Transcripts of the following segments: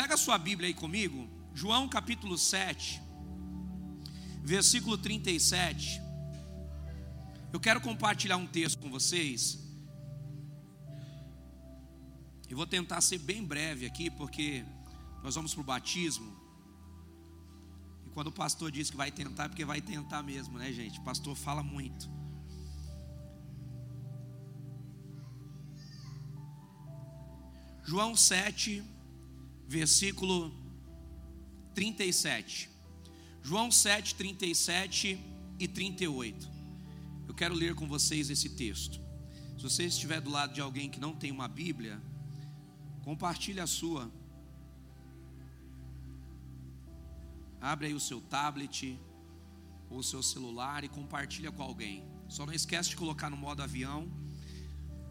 Pega a sua Bíblia aí comigo, João capítulo 7, versículo 37. Eu quero compartilhar um texto com vocês. E vou tentar ser bem breve aqui, porque nós vamos para o batismo. E quando o pastor diz que vai tentar, é porque vai tentar mesmo, né, gente? O pastor fala muito. João 7, versículo 37. João 7, 37 e 38. Eu quero ler com vocês esse texto. Se você estiver do lado de alguém que não tem uma Bíblia, compartilhe a sua. Abre aí o seu tablet ou o seu celular e compartilha com alguém. Só não esquece de colocar no modo avião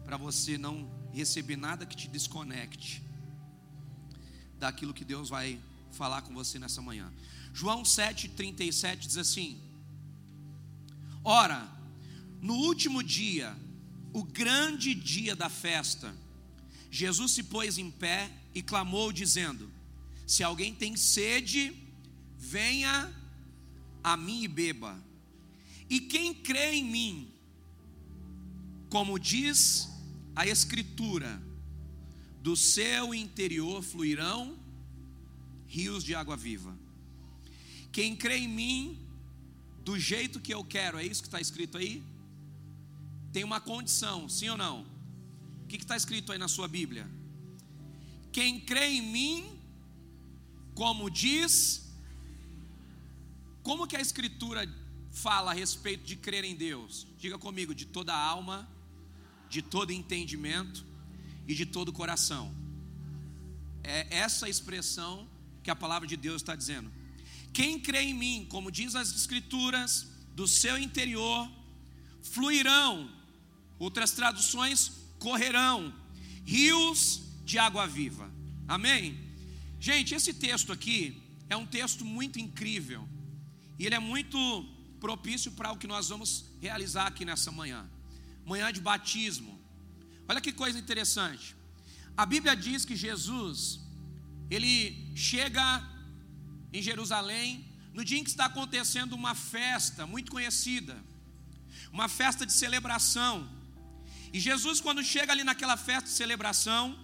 para você não receber nada que te desconecte daquilo que Deus vai falar com você nessa manhã. João 7:37 diz assim: Ora, no último dia, o grande dia da festa, Jesus se pôs em pé e clamou, dizendo: Se alguém tem sede, venha a mim e beba. E quem crê em mim, como diz a Escritura, do seu interior fluirão rios de água viva. Quem crê em mim, do jeito que eu quero, é isso que está escrito aí? tem uma condição, sim ou não? O que está escrito aí na sua Bíblia? Quem crê em mim, como diz, como que a Escritura fala a respeito de crer em Deus? Diga comigo, de toda alma, de todo entendimento e de todo coração. É essa expressão que a palavra de Deus está dizendo. Quem crê em mim, como diz as Escrituras, do seu interior fluirão Outras traduções, correrão rios de água viva. Amém? Gente, esse texto aqui é um texto muito incrível. E ele é muito propício para o que nós vamos realizar aqui nessa manhã. Manhã de batismo. Olha que coisa interessante. A Bíblia diz que Jesus, ele chega em Jerusalém no dia em que está acontecendo uma festa muito conhecida, uma festa de celebração e Jesus, quando chega ali naquela festa de celebração,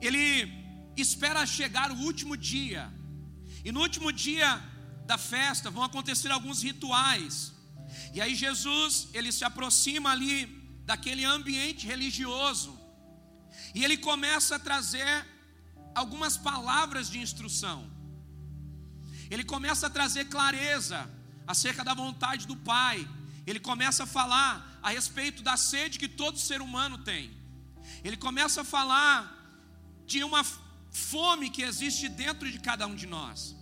ele espera chegar o último dia. E no último dia da festa vão acontecer alguns rituais. E aí Jesus, ele se aproxima ali daquele ambiente religioso. E ele começa a trazer algumas palavras de instrução. Ele começa a trazer clareza acerca da vontade do Pai ele começa a falar a respeito da sede que todo ser humano tem. Ele começa a falar de uma fome que existe dentro de cada um de nós.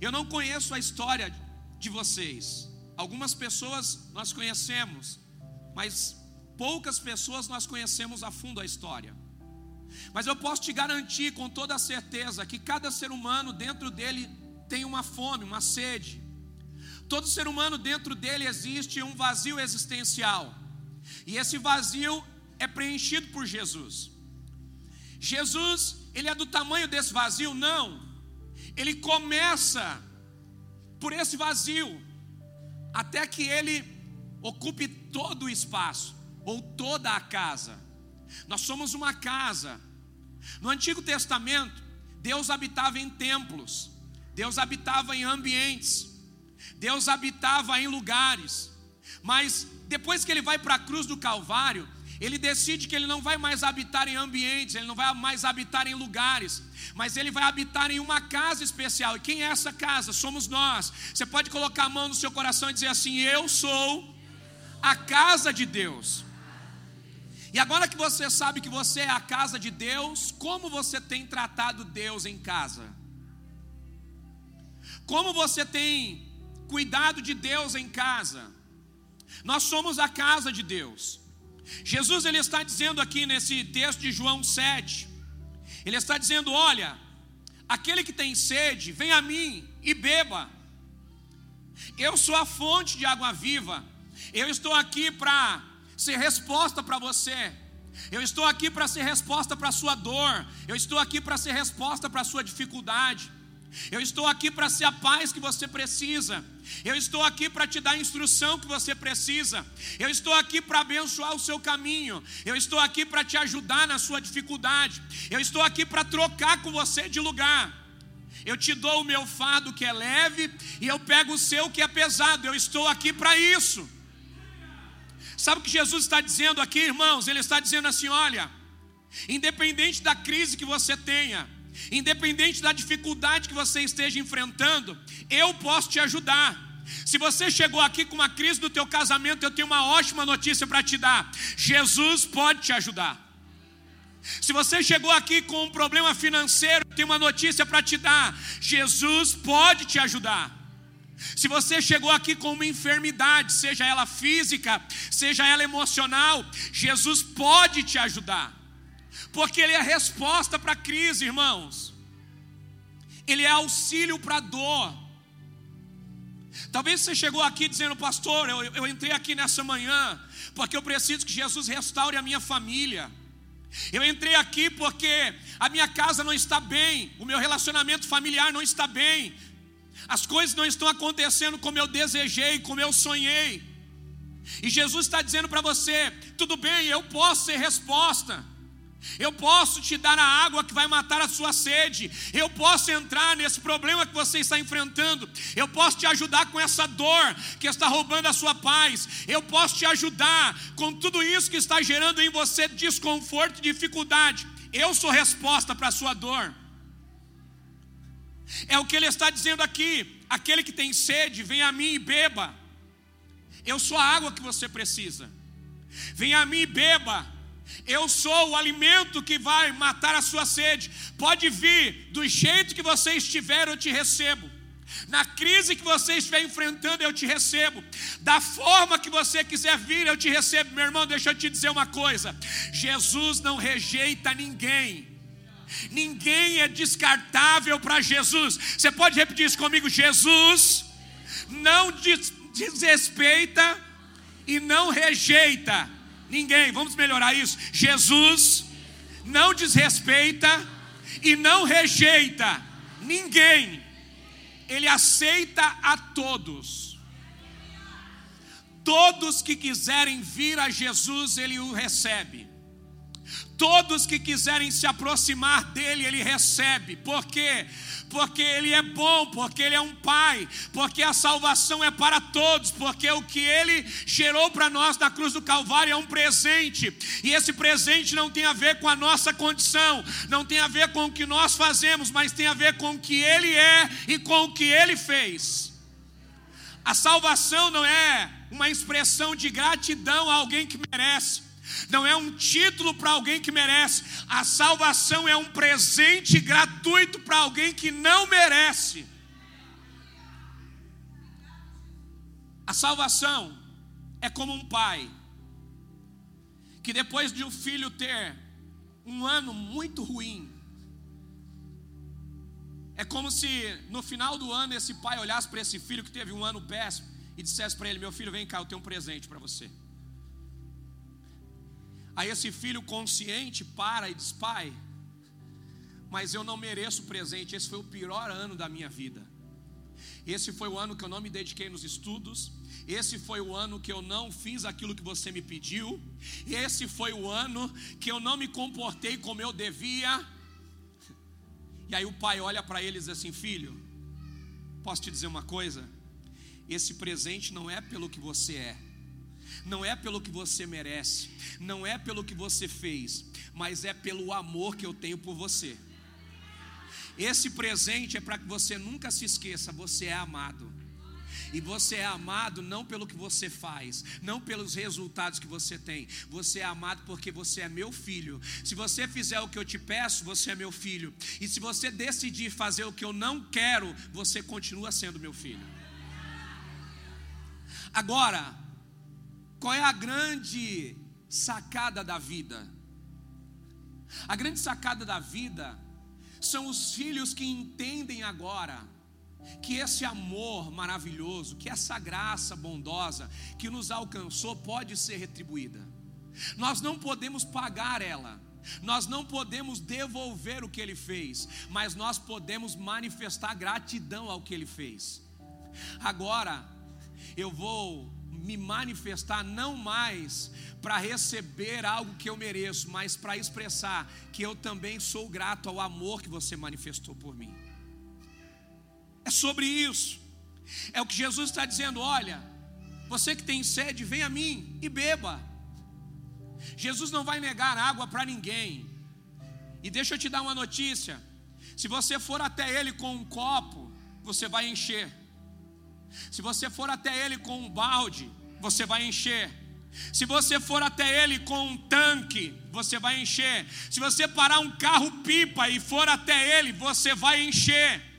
Eu não conheço a história de vocês. Algumas pessoas nós conhecemos, mas poucas pessoas nós conhecemos a fundo a história. Mas eu posso te garantir com toda certeza que cada ser humano dentro dele tem uma fome, uma sede. Todo ser humano dentro dele existe um vazio existencial. E esse vazio é preenchido por Jesus. Jesus, ele é do tamanho desse vazio? Não. Ele começa por esse vazio até que ele ocupe todo o espaço ou toda a casa. Nós somos uma casa. No Antigo Testamento, Deus habitava em templos. Deus habitava em ambientes. Deus habitava em lugares, mas depois que ele vai para a cruz do Calvário, ele decide que ele não vai mais habitar em ambientes, ele não vai mais habitar em lugares, mas ele vai habitar em uma casa especial. E quem é essa casa? Somos nós. Você pode colocar a mão no seu coração e dizer assim: Eu sou a casa de Deus. E agora que você sabe que você é a casa de Deus, como você tem tratado Deus em casa? Como você tem cuidado de Deus em casa. Nós somos a casa de Deus. Jesus ele está dizendo aqui nesse texto de João 7, ele está dizendo: "Olha, aquele que tem sede, vem a mim e beba. Eu sou a fonte de água viva. Eu estou aqui para ser resposta para você. Eu estou aqui para ser resposta para a sua dor. Eu estou aqui para ser resposta para a sua dificuldade. Eu estou aqui para ser a paz que você precisa. Eu estou aqui para te dar a instrução que você precisa. Eu estou aqui para abençoar o seu caminho. Eu estou aqui para te ajudar na sua dificuldade. Eu estou aqui para trocar com você de lugar. Eu te dou o meu fado que é leve e eu pego o seu que é pesado. Eu estou aqui para isso. Sabe o que Jesus está dizendo aqui, irmãos? Ele está dizendo assim: olha, independente da crise que você tenha, independente da dificuldade que você esteja enfrentando, eu posso te ajudar. Se você chegou aqui com uma crise do teu casamento, eu tenho uma ótima notícia para te dar. Jesus pode te ajudar. Se você chegou aqui com um problema financeiro, eu tenho uma notícia para te dar. Jesus pode te ajudar. Se você chegou aqui com uma enfermidade, seja ela física, seja ela emocional, Jesus pode te ajudar, porque Ele é resposta para a crise, irmãos, Ele é auxílio para a dor. Talvez você chegou aqui dizendo, pastor, eu, eu entrei aqui nessa manhã, porque eu preciso que Jesus restaure a minha família. Eu entrei aqui porque a minha casa não está bem, o meu relacionamento familiar não está bem, as coisas não estão acontecendo como eu desejei, como eu sonhei. E Jesus está dizendo para você: tudo bem, eu posso ser resposta. Eu posso te dar a água que vai matar a sua sede. Eu posso entrar nesse problema que você está enfrentando. Eu posso te ajudar com essa dor que está roubando a sua paz. Eu posso te ajudar com tudo isso que está gerando em você desconforto e dificuldade. Eu sou resposta para a sua dor. É o que ele está dizendo aqui: aquele que tem sede, vem a mim e beba. Eu sou a água que você precisa. Vem a mim e beba. Eu sou o alimento que vai matar a sua sede. Pode vir do jeito que você estiver, eu te recebo. Na crise que você estiver enfrentando, eu te recebo. Da forma que você quiser vir, eu te recebo. Meu irmão, deixa eu te dizer uma coisa: Jesus não rejeita ninguém. Ninguém é descartável para Jesus. Você pode repetir isso comigo? Jesus não desrespeita e não rejeita ninguém. Vamos melhorar isso. Jesus não desrespeita e não rejeita ninguém. Ele aceita a todos. Todos que quiserem vir a Jesus, ele o recebe. Todos que quiserem se aproximar dele, ele recebe. Por quê? Porque ele é bom, porque ele é um pai, porque a salvação é para todos, porque o que ele gerou para nós na cruz do Calvário é um presente. E esse presente não tem a ver com a nossa condição, não tem a ver com o que nós fazemos, mas tem a ver com o que ele é e com o que ele fez. A salvação não é uma expressão de gratidão a alguém que merece não é um título para alguém que merece, a salvação é um presente gratuito para alguém que não merece. A salvação é como um pai que depois de um filho ter um ano muito ruim, é como se no final do ano esse pai olhasse para esse filho que teve um ano péssimo e dissesse para ele: Meu filho, vem cá, eu tenho um presente para você. Aí esse filho consciente para e diz: Pai, mas eu não mereço presente. Esse foi o pior ano da minha vida. Esse foi o ano que eu não me dediquei nos estudos. Esse foi o ano que eu não fiz aquilo que você me pediu. Esse foi o ano que eu não me comportei como eu devia. E aí o pai olha para ele e diz assim: Filho, posso te dizer uma coisa? Esse presente não é pelo que você é não é pelo que você merece, não é pelo que você fez, mas é pelo amor que eu tenho por você. Esse presente é para que você nunca se esqueça: você é amado. E você é amado não pelo que você faz, não pelos resultados que você tem. Você é amado porque você é meu filho. Se você fizer o que eu te peço, você é meu filho. E se você decidir fazer o que eu não quero, você continua sendo meu filho. Agora, qual é a grande sacada da vida? A grande sacada da vida são os filhos que entendem agora que esse amor maravilhoso, que essa graça bondosa que nos alcançou pode ser retribuída. Nós não podemos pagar ela. Nós não podemos devolver o que ele fez, mas nós podemos manifestar gratidão ao que ele fez. Agora, eu vou me manifestar não mais para receber algo que eu mereço, mas para expressar que eu também sou grato ao amor que você manifestou por mim. É sobre isso. É o que Jesus está dizendo: olha, você que tem sede, vem a mim e beba. Jesus não vai negar água para ninguém. E deixa eu te dar uma notícia: se você for até Ele com um copo, você vai encher. Se você for até Ele com um balde, você vai encher. Se você for até Ele com um tanque, você vai encher. Se você parar um carro pipa e for até Ele, você vai encher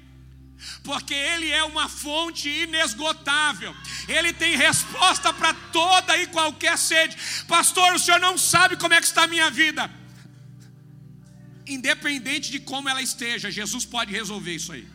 porque Ele é uma fonte inesgotável, Ele tem resposta para toda e qualquer sede. Pastor, o senhor não sabe como é que está a minha vida. Independente de como ela esteja, Jesus pode resolver isso aí.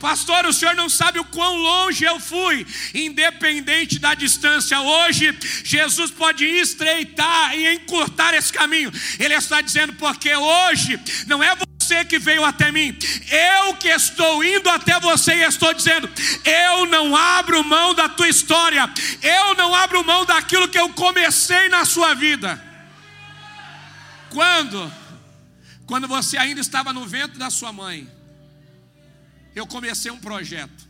Pastor, o senhor não sabe o quão longe eu fui, independente da distância. Hoje, Jesus pode estreitar e encurtar esse caminho. Ele está dizendo, porque hoje não é você que veio até mim, eu que estou indo até você e estou dizendo: eu não abro mão da tua história, eu não abro mão daquilo que eu comecei na sua vida. Quando? Quando você ainda estava no ventre da sua mãe, eu comecei um projeto.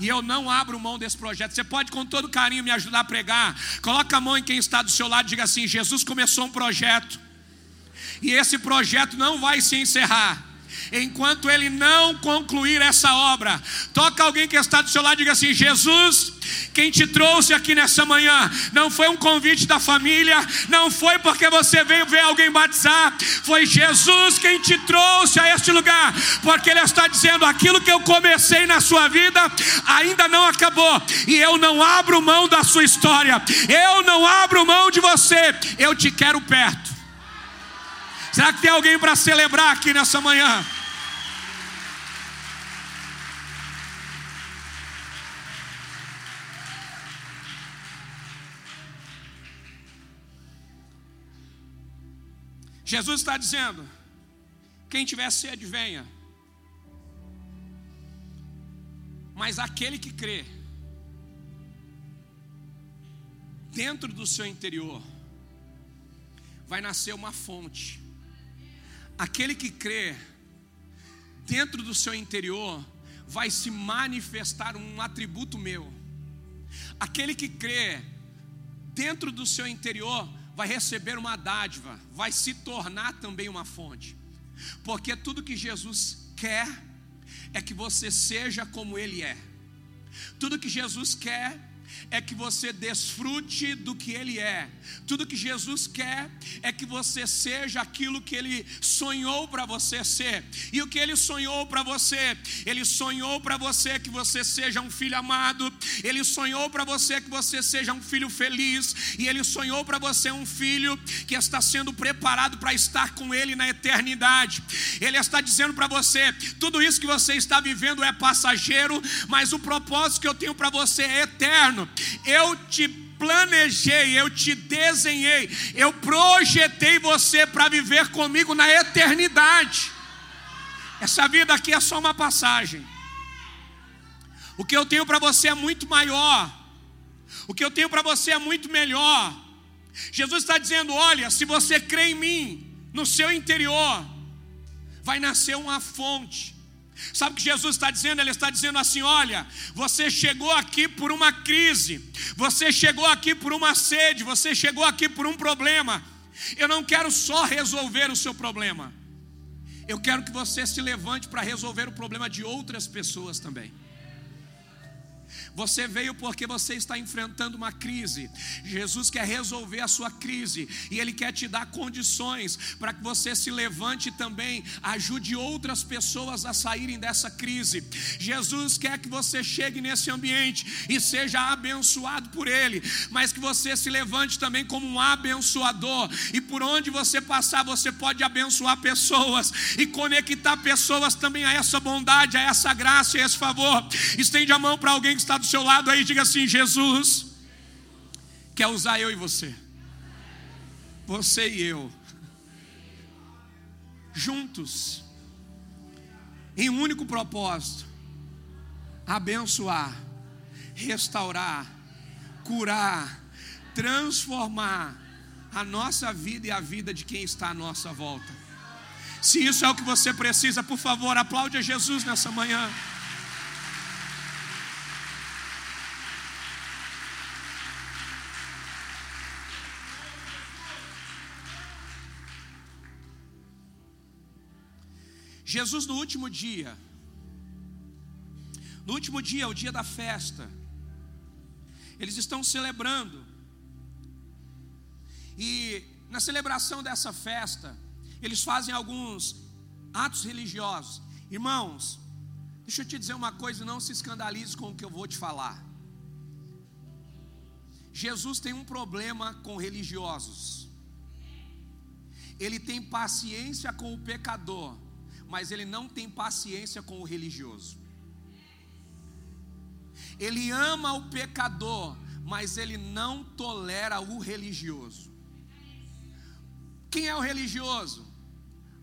E eu não abro mão desse projeto. Você pode, com todo carinho, me ajudar a pregar. Coloca a mão em quem está do seu lado e diga assim: Jesus começou um projeto e esse projeto não vai se encerrar enquanto ele não concluir essa obra. Toca alguém que está do seu lado e diga assim: Jesus, quem te trouxe aqui nessa manhã não foi um convite da família, não foi porque você veio ver alguém batizar, foi Jesus quem te trouxe a este lugar, porque Ele está dizendo: aquilo que eu comecei na sua vida ainda não acabou, e eu não abro mão da sua história, eu não abro mão de você, eu te quero perto. Será que tem alguém para celebrar aqui nessa manhã? Jesus está dizendo: quem tiver sede, venha. Mas aquele que crê, dentro do seu interior, vai nascer uma fonte aquele que crê, dentro do seu interior, vai se manifestar um atributo meu. Aquele que crê, dentro do seu interior, vai receber uma dádiva, vai se tornar também uma fonte. Porque tudo que Jesus quer é que você seja como Ele é. Tudo que Jesus quer é que você desfrute do que Ele é. Tudo que Jesus quer é que você seja aquilo que Ele sonhou para você ser. E o que Ele sonhou para você? Ele sonhou para você que você seja um filho amado. Ele sonhou para você que você seja um filho feliz. E Ele sonhou para você um filho que está sendo preparado para estar com Ele na eternidade. Ele está dizendo para você: tudo isso que você está vivendo é passageiro, mas o propósito que eu tenho para você é eterno. Eu te planejei, eu te desenhei, eu projetei você para viver comigo na eternidade. Essa vida aqui é só uma passagem. O que eu tenho para você é muito maior. O que eu tenho para você é muito melhor. Jesus está dizendo: olha, se você crê em mim, no seu interior, vai nascer uma fonte Sabe o que Jesus está dizendo? Ele está dizendo assim: olha, você chegou aqui por uma crise, você chegou aqui por uma sede, você chegou aqui por um problema. Eu não quero só resolver o seu problema, eu quero que você se levante para resolver o problema de outras pessoas também. Você veio porque você está enfrentando uma crise. Jesus quer resolver a sua crise e Ele quer te dar condições para que você se levante também, ajude outras pessoas a saírem dessa crise. Jesus quer que você chegue nesse ambiente e seja abençoado por Ele, mas que você se levante também como um abençoador e por onde você passar, você pode abençoar pessoas e conectar pessoas também a essa bondade, a essa graça a esse favor. Estende a mão para alguém que está do seu lado aí, diga assim: Jesus quer usar eu e você. você e eu, juntos, em um único propósito: abençoar, restaurar, curar, transformar a nossa vida e a vida de quem está à nossa volta. Se isso é o que você precisa, por favor, aplaude a Jesus nessa manhã. Jesus, no último dia, no último dia, o dia da festa, eles estão celebrando, e na celebração dessa festa, eles fazem alguns atos religiosos. Irmãos, deixa eu te dizer uma coisa, não se escandalize com o que eu vou te falar. Jesus tem um problema com religiosos. Ele tem paciência com o pecador, mas ele não tem paciência com o religioso. Ele ama o pecador, mas ele não tolera o religioso. Quem é o religioso?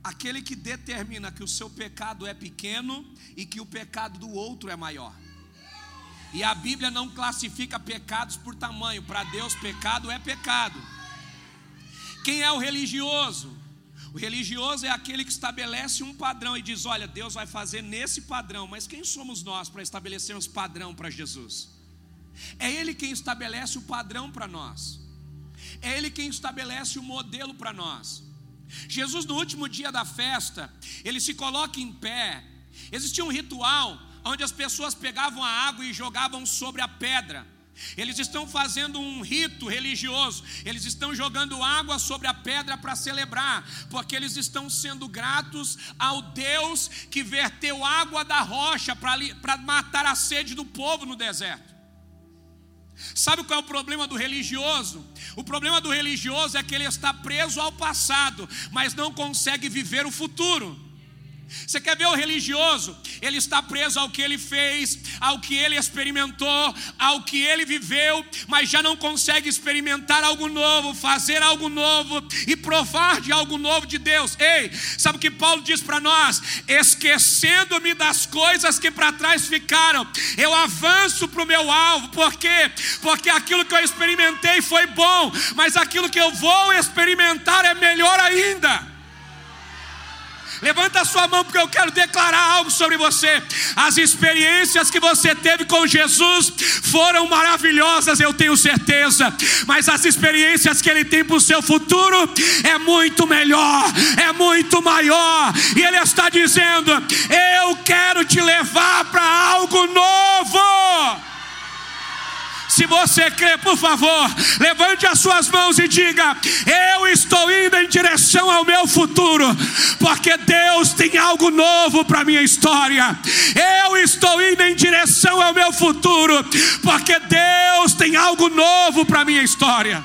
Aquele que determina que o seu pecado é pequeno e que o pecado do outro é maior. E a Bíblia não classifica pecados por tamanho, para Deus, pecado é pecado. Quem é o religioso? O religioso é aquele que estabelece um padrão e diz: Olha, Deus vai fazer nesse padrão, mas quem somos nós para estabelecermos padrão para Jesus? É Ele quem estabelece o padrão para nós, é Ele quem estabelece o modelo para nós. Jesus, no último dia da festa, ele se coloca em pé. Existia um ritual onde as pessoas pegavam a água e jogavam sobre a pedra. Eles estão fazendo um rito religioso, eles estão jogando água sobre a pedra para celebrar, porque eles estão sendo gratos ao Deus que verteu água da rocha para matar a sede do povo no deserto. Sabe qual é o problema do religioso? O problema do religioso é que ele está preso ao passado, mas não consegue viver o futuro. Você quer ver o religioso? Ele está preso ao que ele fez, ao que ele experimentou, ao que ele viveu, mas já não consegue experimentar algo novo, fazer algo novo e provar de algo novo de Deus. Ei, sabe o que Paulo diz para nós? Esquecendo-me das coisas que para trás ficaram, eu avanço para o meu alvo, por quê? Porque aquilo que eu experimentei foi bom, mas aquilo que eu vou experimentar é melhor ainda. Levanta a sua mão porque eu quero declarar algo sobre você. As experiências que você teve com Jesus foram maravilhosas, eu tenho certeza. Mas as experiências que ele tem para o seu futuro é muito melhor, é muito maior. E ele está dizendo: Eu quero te levar para algo novo. Se você crê, por favor, levante as suas mãos e diga: Eu estou indo em direção ao meu futuro, porque Deus tem algo novo para minha história. Eu estou indo em direção ao meu futuro, porque Deus tem algo novo para minha história.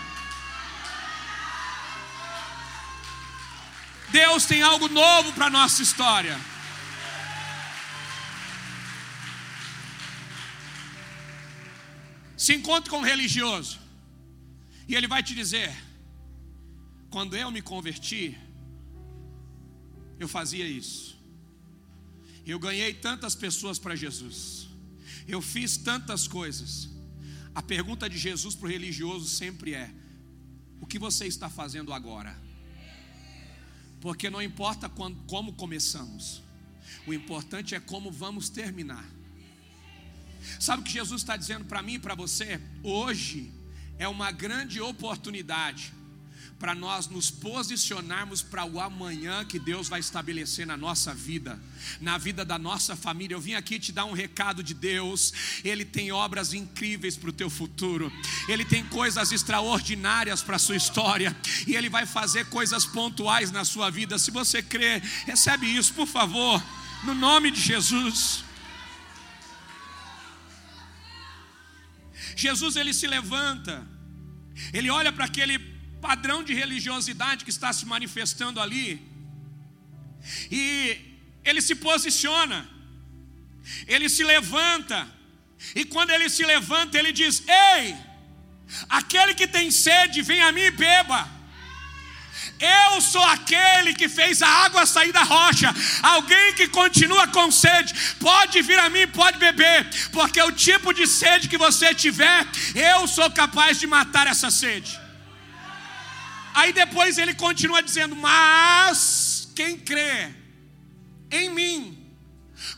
Deus tem algo novo para nossa história. Se encontre com um religioso e ele vai te dizer: quando eu me converti, eu fazia isso. Eu ganhei tantas pessoas para Jesus. Eu fiz tantas coisas. A pergunta de Jesus para o religioso sempre é: o que você está fazendo agora? Porque não importa quando, como começamos, o importante é como vamos terminar. Sabe o que Jesus está dizendo para mim e para você? Hoje é uma grande oportunidade para nós nos posicionarmos para o amanhã que Deus vai estabelecer na nossa vida, na vida da nossa família. Eu vim aqui te dar um recado de Deus. Ele tem obras incríveis para o teu futuro. Ele tem coisas extraordinárias para a sua história e ele vai fazer coisas pontuais na sua vida. Se você crê, recebe isso, por favor, no nome de Jesus. Jesus ele se levanta, ele olha para aquele padrão de religiosidade que está se manifestando ali, e ele se posiciona, ele se levanta, e quando ele se levanta, ele diz: Ei, aquele que tem sede, vem a mim e beba. Eu sou aquele que fez a água sair da rocha. Alguém que continua com sede, pode vir a mim, pode beber, porque o tipo de sede que você tiver, eu sou capaz de matar essa sede. Aí depois ele continua dizendo: Mas quem crê em mim,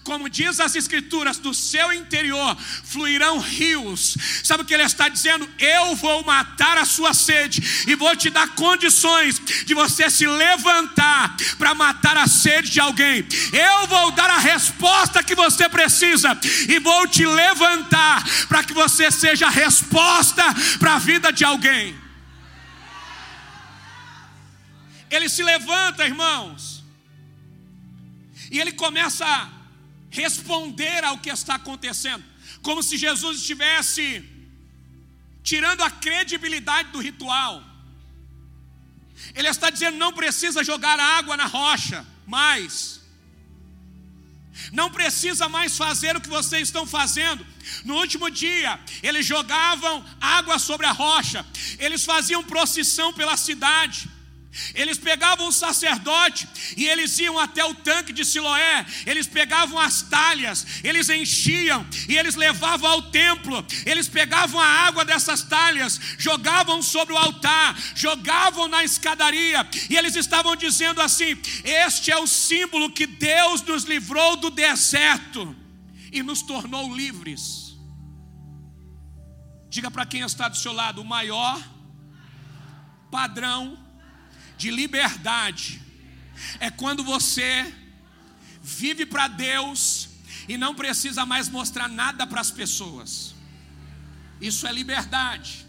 como diz as Escrituras, do seu interior fluirão rios. Sabe o que ele está dizendo? Eu vou matar a sua sede e vou te dar condições de você se levantar para matar a sede de alguém. Eu vou dar a resposta que você precisa e vou te levantar para que você seja a resposta para a vida de alguém. Ele se levanta, irmãos, e ele começa a responder ao que está acontecendo, como se Jesus estivesse tirando a credibilidade do ritual. Ele está dizendo: não precisa jogar água na rocha, mais. Não precisa mais fazer o que vocês estão fazendo. No último dia, eles jogavam água sobre a rocha, eles faziam procissão pela cidade. Eles pegavam o sacerdote e eles iam até o tanque de Siloé, eles pegavam as talhas, eles enchiam e eles levavam ao templo, eles pegavam a água dessas talhas, jogavam sobre o altar, jogavam na escadaria, e eles estavam dizendo assim: Este é o símbolo que Deus nos livrou do deserto e nos tornou livres. Diga para quem está do seu lado: o maior padrão de liberdade é quando você vive para Deus e não precisa mais mostrar nada para as pessoas. Isso é liberdade.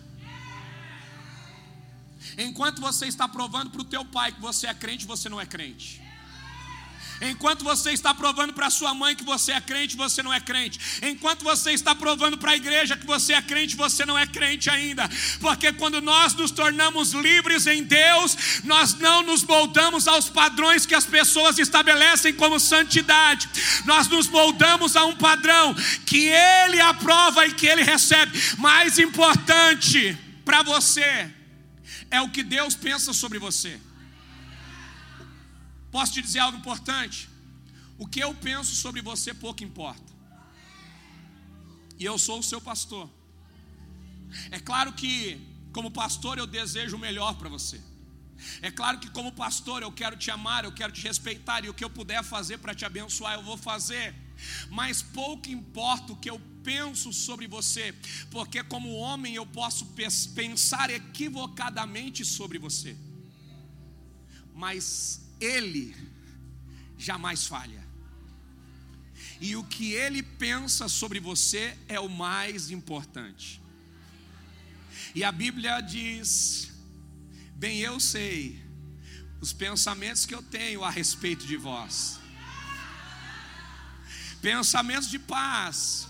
Enquanto você está provando para o teu pai que você é crente, você não é crente. Enquanto você está provando para sua mãe que você é crente, você não é crente. Enquanto você está provando para a igreja que você é crente, você não é crente ainda. Porque quando nós nos tornamos livres em Deus, nós não nos moldamos aos padrões que as pessoas estabelecem como santidade. Nós nos moldamos a um padrão que Ele aprova e que Ele recebe. Mais importante para você é o que Deus pensa sobre você. Posso te dizer algo importante? O que eu penso sobre você pouco importa. E eu sou o seu pastor. É claro que, como pastor, eu desejo o melhor para você. É claro que, como pastor, eu quero te amar, eu quero te respeitar, e o que eu puder fazer para te abençoar, eu vou fazer. Mas pouco importa o que eu penso sobre você, porque, como homem, eu posso pensar equivocadamente sobre você. Mas ele jamais falha. E o que ele pensa sobre você é o mais importante. E a Bíblia diz: Bem, eu sei os pensamentos que eu tenho a respeito de vós. Pensamentos de paz,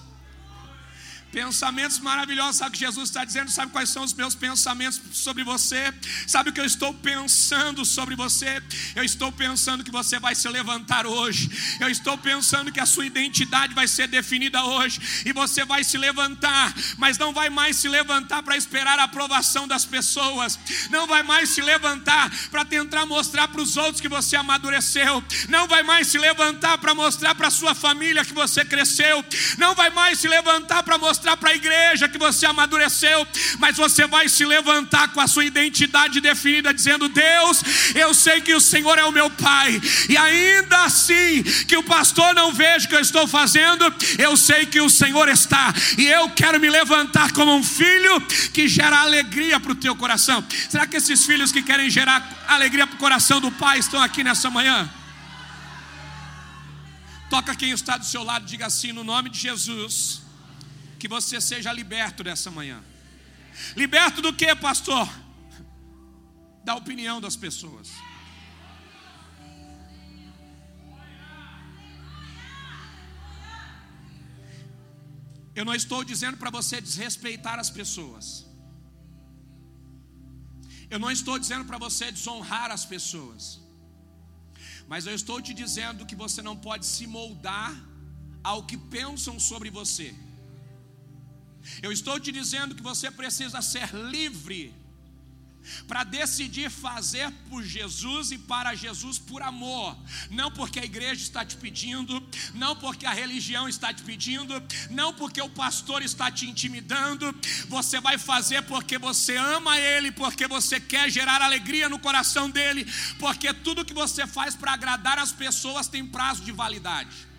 Pensamentos maravilhosos, sabe o que Jesus está dizendo? Sabe quais são os meus pensamentos sobre você? Sabe o que eu estou pensando sobre você? Eu estou pensando que você vai se levantar hoje. Eu estou pensando que a sua identidade vai ser definida hoje. E você vai se levantar, mas não vai mais se levantar para esperar a aprovação das pessoas. Não vai mais se levantar para tentar mostrar para os outros que você amadureceu. Não vai mais se levantar para mostrar para a sua família que você cresceu. Não vai mais se levantar para mostrar mostrar para a igreja que você amadureceu, mas você vai se levantar com a sua identidade definida, dizendo: Deus, eu sei que o Senhor é o meu Pai, e ainda assim que o pastor não veja o que eu estou fazendo, eu sei que o Senhor está, e eu quero me levantar como um filho que gera alegria para o teu coração. Será que esses filhos que querem gerar alegria para o coração do Pai estão aqui nessa manhã? Toca quem está do seu lado, diga assim, no nome de Jesus que você seja liberto dessa manhã. Liberto do que, pastor? Da opinião das pessoas. Eu não estou dizendo para você desrespeitar as pessoas. Eu não estou dizendo para você desonrar as pessoas. Mas eu estou te dizendo que você não pode se moldar ao que pensam sobre você. Eu estou te dizendo que você precisa ser livre para decidir fazer por Jesus e para Jesus por amor, não porque a igreja está te pedindo, não porque a religião está te pedindo, não porque o pastor está te intimidando, você vai fazer porque você ama Ele, porque você quer gerar alegria no coração dele, porque tudo que você faz para agradar as pessoas tem prazo de validade.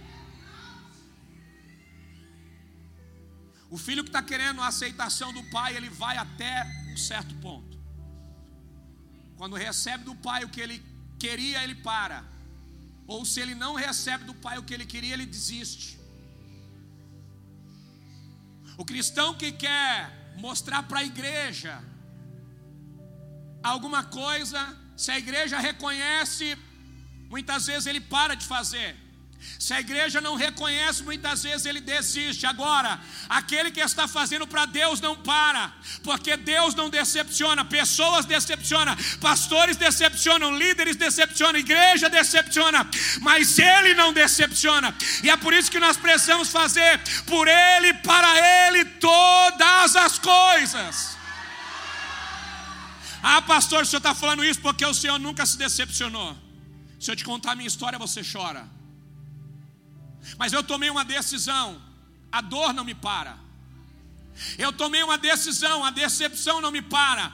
O filho que está querendo a aceitação do pai, ele vai até um certo ponto. Quando recebe do pai o que ele queria, ele para. Ou se ele não recebe do pai o que ele queria, ele desiste. O cristão que quer mostrar para a igreja alguma coisa, se a igreja reconhece, muitas vezes ele para de fazer. Se a igreja não reconhece, muitas vezes ele desiste. Agora, aquele que está fazendo para Deus não para, porque Deus não decepciona, pessoas decepcionam, pastores decepcionam, líderes decepcionam, igreja decepciona, mas Ele não decepciona, e é por isso que nós precisamos fazer por Ele, para Ele, todas as coisas. Ah, pastor, o senhor está falando isso porque o senhor nunca se decepcionou. Se eu te contar a minha história, você chora. Mas eu tomei uma decisão, a dor não me para. Eu tomei uma decisão, a decepção não me para.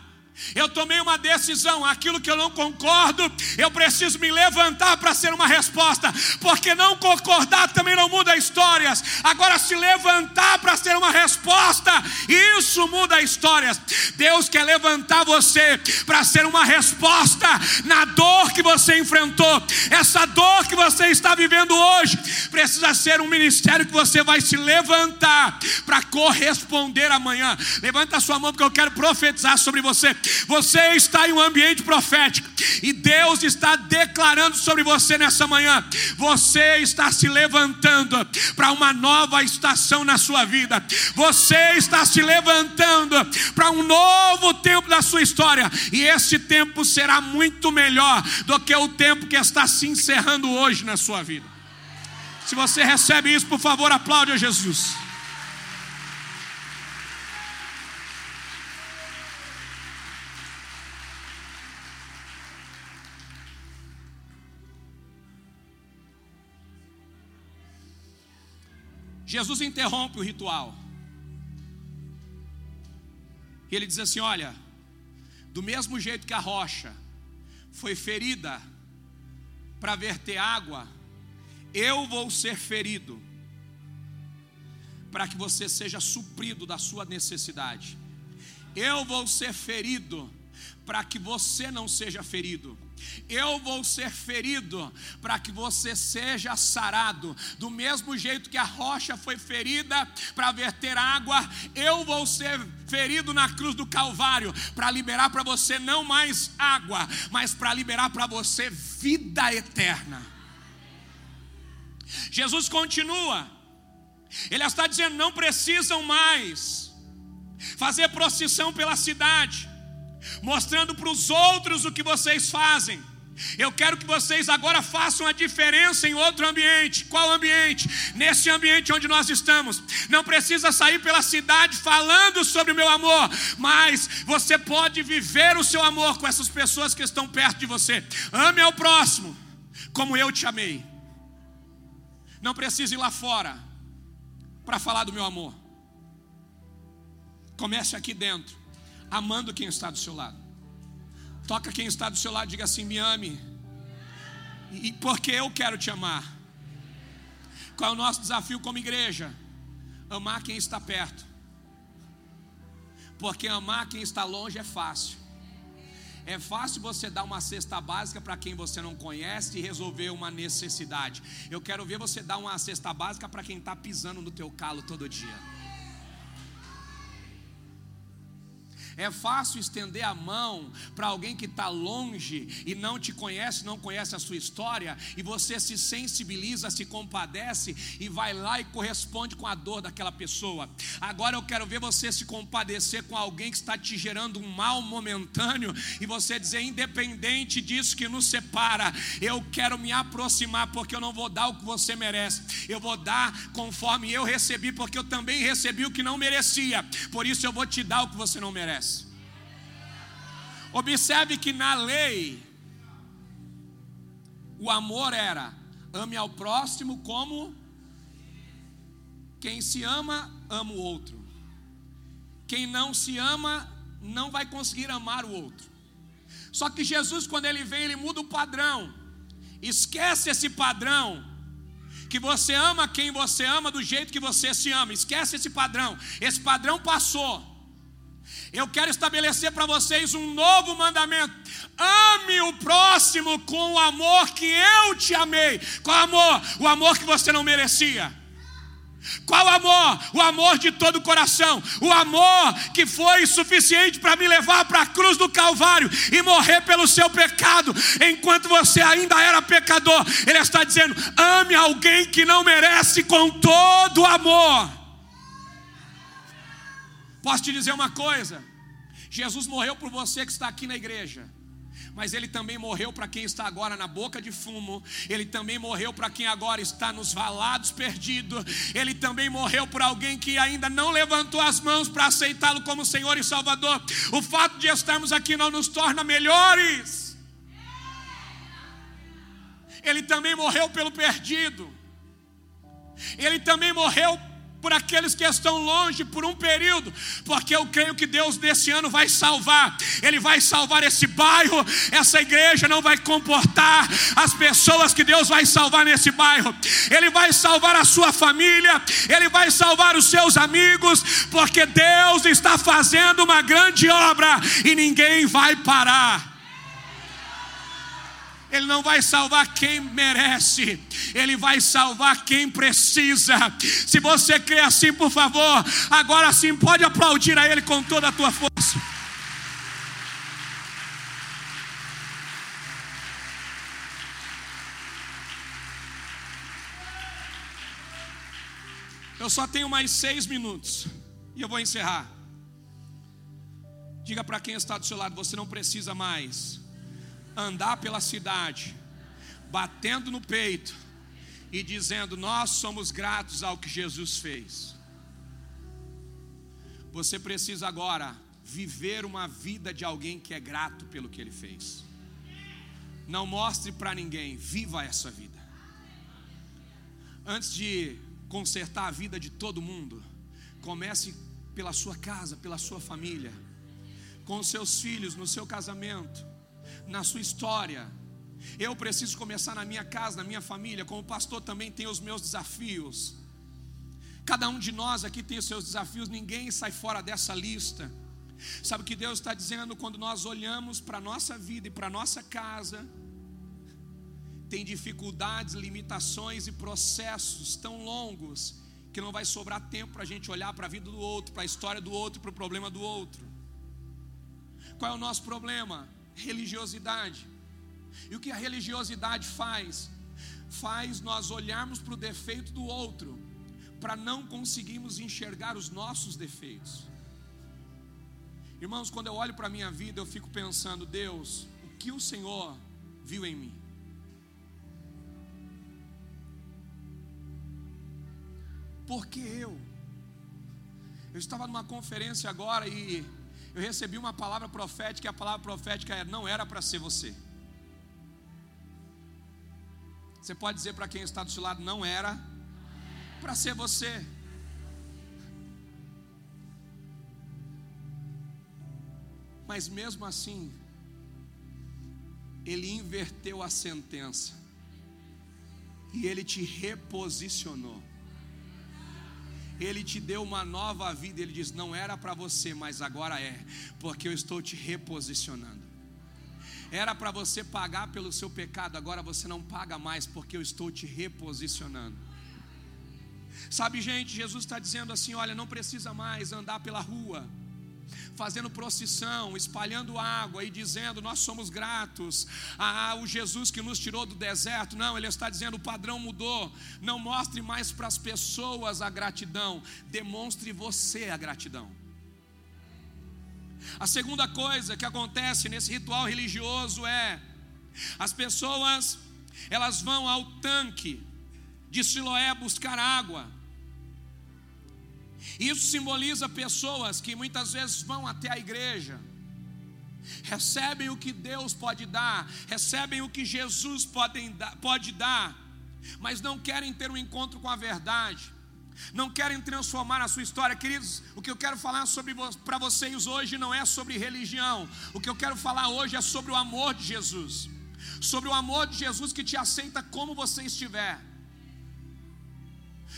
Eu tomei uma decisão, aquilo que eu não concordo, eu preciso me levantar para ser uma resposta, porque não concordar também não muda histórias. Agora, se levantar para ser uma resposta, isso muda histórias. Deus quer levantar você para ser uma resposta na dor que você enfrentou. Essa dor que você está vivendo hoje precisa ser um ministério que você vai se levantar para corresponder amanhã. Levanta a sua mão, porque eu quero profetizar sobre você. Você está em um ambiente profético e Deus está declarando sobre você nessa manhã. Você está se levantando para uma nova estação na sua vida. Você está se levantando para um novo tempo da sua história e esse tempo será muito melhor do que o tempo que está se encerrando hoje na sua vida. Se você recebe isso, por favor, aplaude a Jesus. Jesus interrompe o ritual. E ele diz assim: Olha, do mesmo jeito que a rocha foi ferida para verter água, eu vou ser ferido para que você seja suprido da sua necessidade. Eu vou ser ferido para que você não seja ferido. Eu vou ser ferido para que você seja sarado. Do mesmo jeito que a rocha foi ferida para verter água, eu vou ser ferido na cruz do Calvário para liberar para você não mais água, mas para liberar para você vida eterna. Jesus continua, ele está dizendo: não precisam mais fazer procissão pela cidade mostrando para os outros o que vocês fazem. Eu quero que vocês agora façam a diferença em outro ambiente. Qual ambiente? Nesse ambiente onde nós estamos. Não precisa sair pela cidade falando sobre o meu amor, mas você pode viver o seu amor com essas pessoas que estão perto de você. Ame ao próximo, como eu te amei. Não precisa ir lá fora para falar do meu amor. Comece aqui dentro amando quem está do seu lado. Toca quem está do seu lado, diga assim: me ame. E porque eu quero te amar. Qual é o nosso desafio como igreja? Amar quem está perto. Porque amar quem está longe é fácil. É fácil você dar uma cesta básica para quem você não conhece e resolver uma necessidade. Eu quero ver você dar uma cesta básica para quem está pisando no teu calo todo dia. É fácil estender a mão para alguém que está longe e não te conhece, não conhece a sua história, e você se sensibiliza, se compadece e vai lá e corresponde com a dor daquela pessoa. Agora eu quero ver você se compadecer com alguém que está te gerando um mal momentâneo e você dizer, independente disso que nos separa, eu quero me aproximar porque eu não vou dar o que você merece, eu vou dar conforme eu recebi, porque eu também recebi o que não merecia, por isso eu vou te dar o que você não merece. Observe que na lei, o amor era ame ao próximo como quem se ama, ama o outro. Quem não se ama, não vai conseguir amar o outro. Só que Jesus, quando ele vem, ele muda o padrão. Esquece esse padrão que você ama quem você ama do jeito que você se ama. Esquece esse padrão. Esse padrão passou. Eu quero estabelecer para vocês um novo mandamento. Ame o próximo com o amor que eu te amei. Qual amor? O amor que você não merecia. Qual amor? O amor de todo o coração. O amor que foi suficiente para me levar para a cruz do Calvário e morrer pelo seu pecado, enquanto você ainda era pecador. Ele está dizendo: ame alguém que não merece com todo o amor. Posso te dizer uma coisa? Jesus morreu por você que está aqui na igreja mas ele também morreu para quem está agora na boca de fumo, ele também morreu para quem agora está nos valados perdido, ele também morreu por alguém que ainda não levantou as mãos para aceitá-lo como Senhor e Salvador. O fato de estarmos aqui não nos torna melhores. Ele também morreu pelo perdido. Ele também morreu por aqueles que estão longe por um período, porque eu creio que Deus nesse ano vai salvar, Ele vai salvar esse bairro, essa igreja não vai comportar as pessoas que Deus vai salvar nesse bairro, Ele vai salvar a sua família, Ele vai salvar os seus amigos, porque Deus está fazendo uma grande obra e ninguém vai parar. Ele não vai salvar quem merece, Ele vai salvar quem precisa. Se você crê assim, por favor, agora sim pode aplaudir a Ele com toda a tua força. Eu só tenho mais seis minutos e eu vou encerrar. Diga para quem está do seu lado: você não precisa mais andar pela cidade, batendo no peito e dizendo: Nós somos gratos ao que Jesus fez. Você precisa agora viver uma vida de alguém que é grato pelo que ele fez. Não mostre para ninguém, viva essa vida. Antes de consertar a vida de todo mundo, comece pela sua casa, pela sua família, com os seus filhos, no seu casamento na sua história. Eu preciso começar na minha casa, na minha família. Como pastor também tem os meus desafios. Cada um de nós aqui tem os seus desafios, ninguém sai fora dessa lista. Sabe o que Deus está dizendo quando nós olhamos para a nossa vida e para a nossa casa? Tem dificuldades, limitações e processos tão longos que não vai sobrar tempo para a gente olhar para a vida do outro, para a história do outro, para o problema do outro. Qual é o nosso problema? Religiosidade. E o que a religiosidade faz? Faz nós olharmos para o defeito do outro, para não conseguirmos enxergar os nossos defeitos. Irmãos, quando eu olho para a minha vida, eu fico pensando, Deus, o que o Senhor viu em mim? Porque eu? Eu estava numa conferência agora e eu recebi uma palavra profética e a palavra profética não era para ser você. Você pode dizer para quem está do seu lado, não era para ser você. Mas mesmo assim, ele inverteu a sentença e ele te reposicionou. Ele te deu uma nova vida. Ele diz: Não era para você, mas agora é, porque eu estou te reposicionando. Era para você pagar pelo seu pecado, agora você não paga mais, porque eu estou te reposicionando. Sabe, gente, Jesus está dizendo assim: olha, não precisa mais andar pela rua fazendo procissão, espalhando água e dizendo: Nós somos gratos ao Jesus que nos tirou do deserto. Não, ele está dizendo: o padrão mudou. Não mostre mais para as pessoas a gratidão, demonstre você a gratidão. A segunda coisa que acontece nesse ritual religioso é: as pessoas elas vão ao tanque de Siloé buscar água. Isso simboliza pessoas que muitas vezes vão até a igreja, recebem o que Deus pode dar, recebem o que Jesus pode dar, mas não querem ter um encontro com a verdade, não querem transformar a sua história, queridos. O que eu quero falar sobre para vocês hoje não é sobre religião, o que eu quero falar hoje é sobre o amor de Jesus, sobre o amor de Jesus que te aceita como você estiver,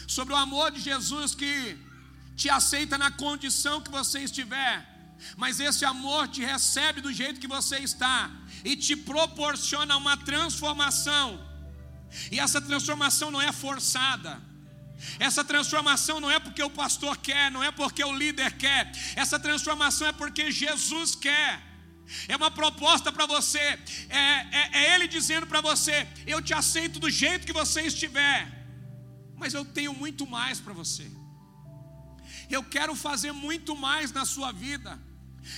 sobre o amor de Jesus que te aceita na condição que você estiver mas esse amor te recebe do jeito que você está e te proporciona uma transformação. E essa transformação não é forçada. Essa transformação não é porque o pastor quer, não é porque o líder quer. Essa transformação é porque Jesus quer. É uma proposta para você. É, é, é Ele dizendo para você: Eu te aceito do jeito que você estiver, mas eu tenho muito mais para você. Eu quero fazer muito mais na sua vida.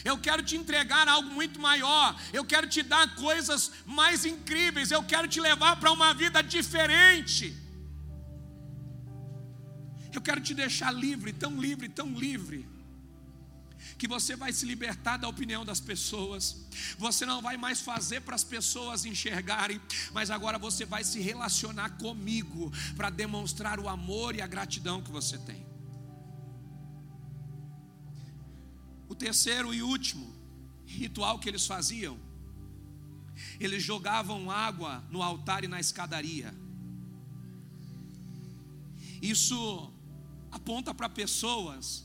Eu quero te entregar algo muito maior. Eu quero te dar coisas mais incríveis. Eu quero te levar para uma vida diferente. Eu quero te deixar livre, tão livre, tão livre, que você vai se libertar da opinião das pessoas. Você não vai mais fazer para as pessoas enxergarem, mas agora você vai se relacionar comigo para demonstrar o amor e a gratidão que você tem. Terceiro e último ritual que eles faziam, eles jogavam água no altar e na escadaria. Isso aponta para pessoas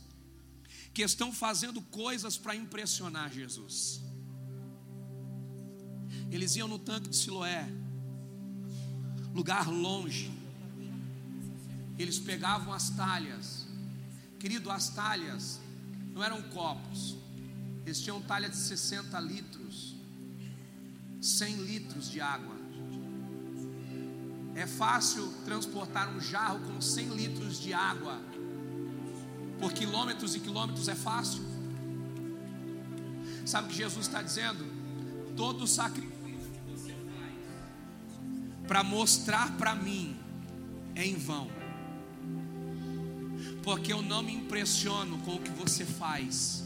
que estão fazendo coisas para impressionar Jesus. Eles iam no tanque de Siloé, lugar longe. Eles pegavam as talhas. Querido, as talhas não eram copos, eles tinham talha de 60 litros, 100 litros de água. É fácil transportar um jarro com 100 litros de água, por quilômetros e quilômetros é fácil. Sabe o que Jesus está dizendo? Todo sacrifício que você faz para mostrar para mim é em vão porque eu não me impressiono com o que você faz,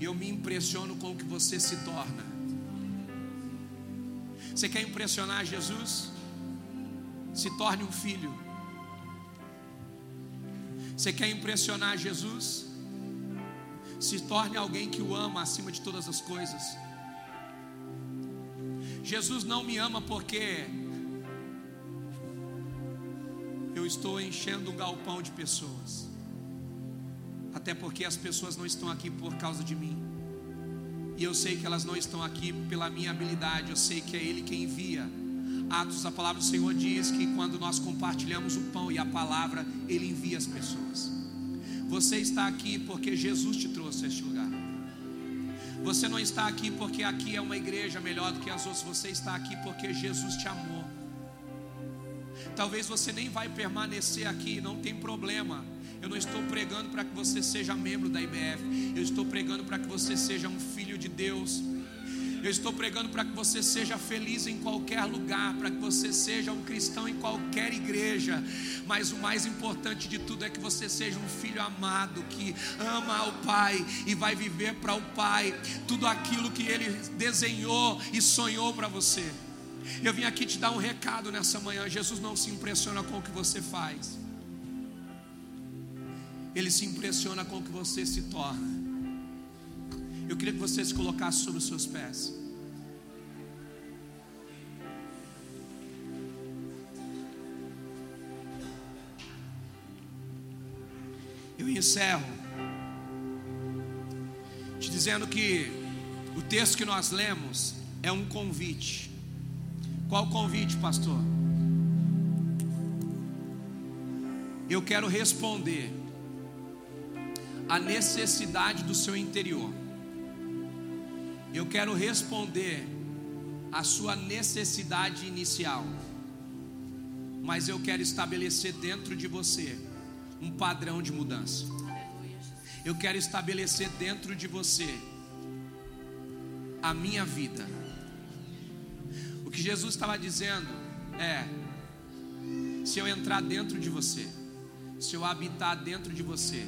eu me impressiono com o que você se torna. Você quer impressionar Jesus? Se torne um filho. Você quer impressionar Jesus? Se torne alguém que o ama acima de todas as coisas. Jesus não me ama porque estou enchendo um galpão de pessoas. Até porque as pessoas não estão aqui por causa de mim. E eu sei que elas não estão aqui pela minha habilidade, eu sei que é Ele quem envia. Atos, a palavra do Senhor diz que quando nós compartilhamos o pão e a palavra, Ele envia as pessoas. Você está aqui porque Jesus te trouxe a este lugar. Você não está aqui porque aqui é uma igreja melhor do que as outras, você está aqui porque Jesus te amou. Talvez você nem vai permanecer aqui, não tem problema. Eu não estou pregando para que você seja membro da IBF. Eu estou pregando para que você seja um filho de Deus. Eu estou pregando para que você seja feliz em qualquer lugar, para que você seja um cristão em qualquer igreja. Mas o mais importante de tudo é que você seja um filho amado que ama ao Pai e vai viver para o Pai tudo aquilo que Ele desenhou e sonhou para você. Eu vim aqui te dar um recado nessa manhã. Jesus não se impressiona com o que você faz, Ele se impressiona com o que você se torna. Eu queria que você se colocasse sobre os seus pés. Eu encerro te dizendo que o texto que nós lemos é um convite. Qual o convite, pastor? Eu quero responder a necessidade do seu interior. Eu quero responder a sua necessidade inicial. Mas eu quero estabelecer dentro de você um padrão de mudança. Eu quero estabelecer dentro de você a minha vida que Jesus estava dizendo é: se eu entrar dentro de você, se eu habitar dentro de você,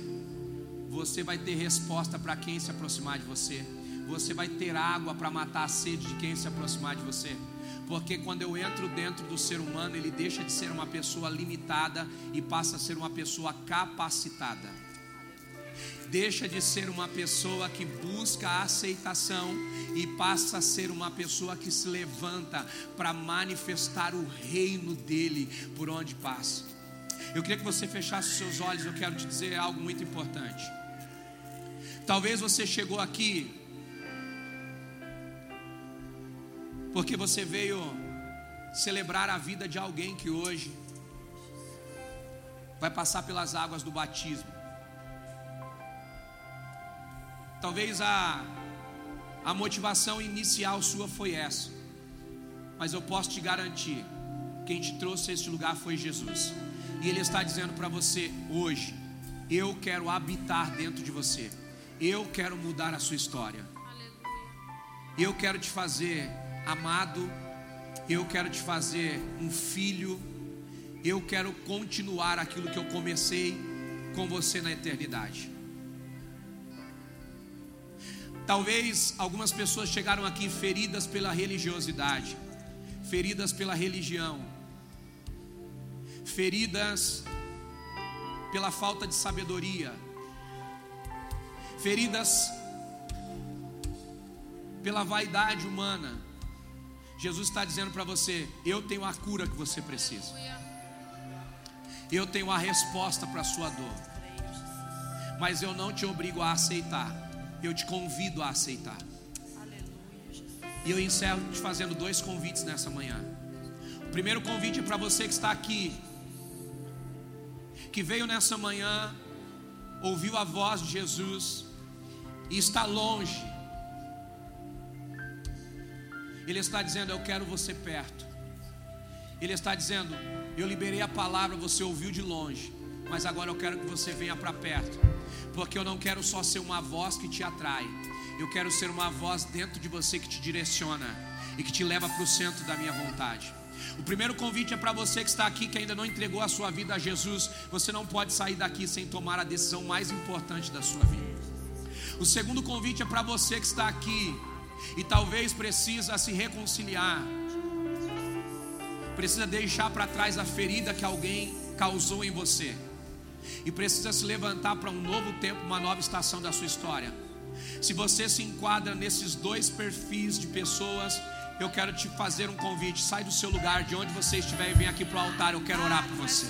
você vai ter resposta para quem se aproximar de você, você vai ter água para matar a sede de quem se aproximar de você. Porque quando eu entro dentro do ser humano, ele deixa de ser uma pessoa limitada e passa a ser uma pessoa capacitada. Deixa de ser uma pessoa que busca a aceitação e passa a ser uma pessoa que se levanta para manifestar o reino dele por onde passa. Eu queria que você fechasse os seus olhos, eu quero te dizer algo muito importante. Talvez você chegou aqui porque você veio celebrar a vida de alguém que hoje vai passar pelas águas do batismo. Talvez a, a motivação inicial sua foi essa, mas eu posso te garantir: quem te trouxe a este lugar foi Jesus, e Ele está dizendo para você hoje: eu quero habitar dentro de você, eu quero mudar a sua história, eu quero te fazer amado, eu quero te fazer um filho, eu quero continuar aquilo que eu comecei com você na eternidade. Talvez algumas pessoas chegaram aqui feridas pela religiosidade, feridas pela religião, feridas pela falta de sabedoria, feridas pela vaidade humana. Jesus está dizendo para você: Eu tenho a cura que você precisa, eu tenho a resposta para a sua dor, mas eu não te obrigo a aceitar eu te convido a aceitar. E eu encerro te fazendo dois convites nessa manhã. O primeiro convite é para você que está aqui, que veio nessa manhã, ouviu a voz de Jesus e está longe. Ele está dizendo: Eu quero você perto. Ele está dizendo: Eu liberei a palavra, você ouviu de longe, mas agora eu quero que você venha para perto porque eu não quero só ser uma voz que te atrai, eu quero ser uma voz dentro de você que te direciona e que te leva para o centro da minha vontade. O primeiro convite é para você que está aqui, que ainda não entregou a sua vida a Jesus. Você não pode sair daqui sem tomar a decisão mais importante da sua vida. O segundo convite é para você que está aqui e talvez precisa se reconciliar, precisa deixar para trás a ferida que alguém causou em você e precisa se levantar para um novo tempo, uma nova estação da sua história. Se você se enquadra nesses dois perfis de pessoas, eu quero te fazer um convite. Sai do seu lugar, de onde você estiver, e vem aqui para o altar. Eu quero orar por você.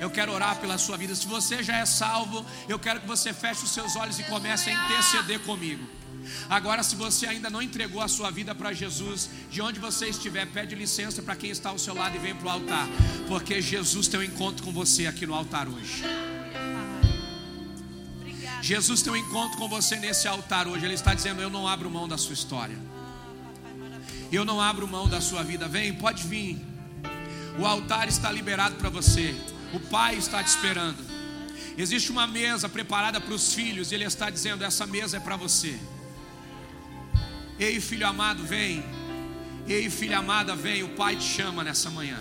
Eu quero orar pela sua vida. Se você já é salvo, eu quero que você feche os seus olhos e comece a interceder comigo. Agora, se você ainda não entregou a sua vida para Jesus, de onde você estiver, pede licença para quem está ao seu lado e vem para o altar, porque Jesus tem um encontro com você aqui no altar hoje. Jesus tem um encontro com você nesse altar hoje. Ele está dizendo: Eu não abro mão da sua história. Eu não abro mão da sua vida. Vem, pode vir. O altar está liberado para você. O Pai está te esperando. Existe uma mesa preparada para os filhos. E Ele está dizendo: Essa mesa é para você. Ei, filho amado, vem. Ei, filha amada, vem. O Pai te chama nessa manhã.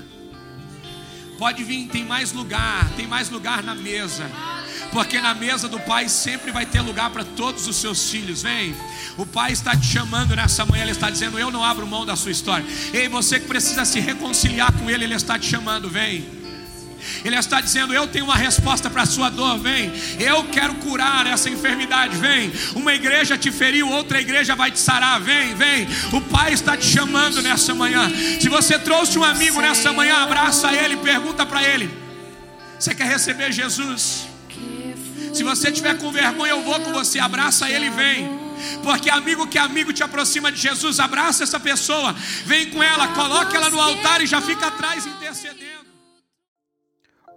Pode vir, tem mais lugar, tem mais lugar na mesa. Porque na mesa do Pai sempre vai ter lugar para todos os seus filhos. Vem, o Pai está te chamando nessa manhã. Ele está dizendo: Eu não abro mão da sua história. Ei, você que precisa se reconciliar com Ele, Ele está te chamando. Vem. Ele está dizendo: Eu tenho uma resposta para a sua dor, vem. Eu quero curar essa enfermidade, vem. Uma igreja te feriu, outra igreja vai te sarar, vem, vem. O Pai está te chamando nessa manhã. Se você trouxe um amigo nessa manhã, abraça ele, pergunta para ele: Você quer receber Jesus? Se você tiver com vergonha, eu vou com você. Abraça ele e vem. Porque amigo que amigo te aproxima de Jesus, abraça essa pessoa, vem com ela, coloque ela no altar e já fica atrás intercedendo.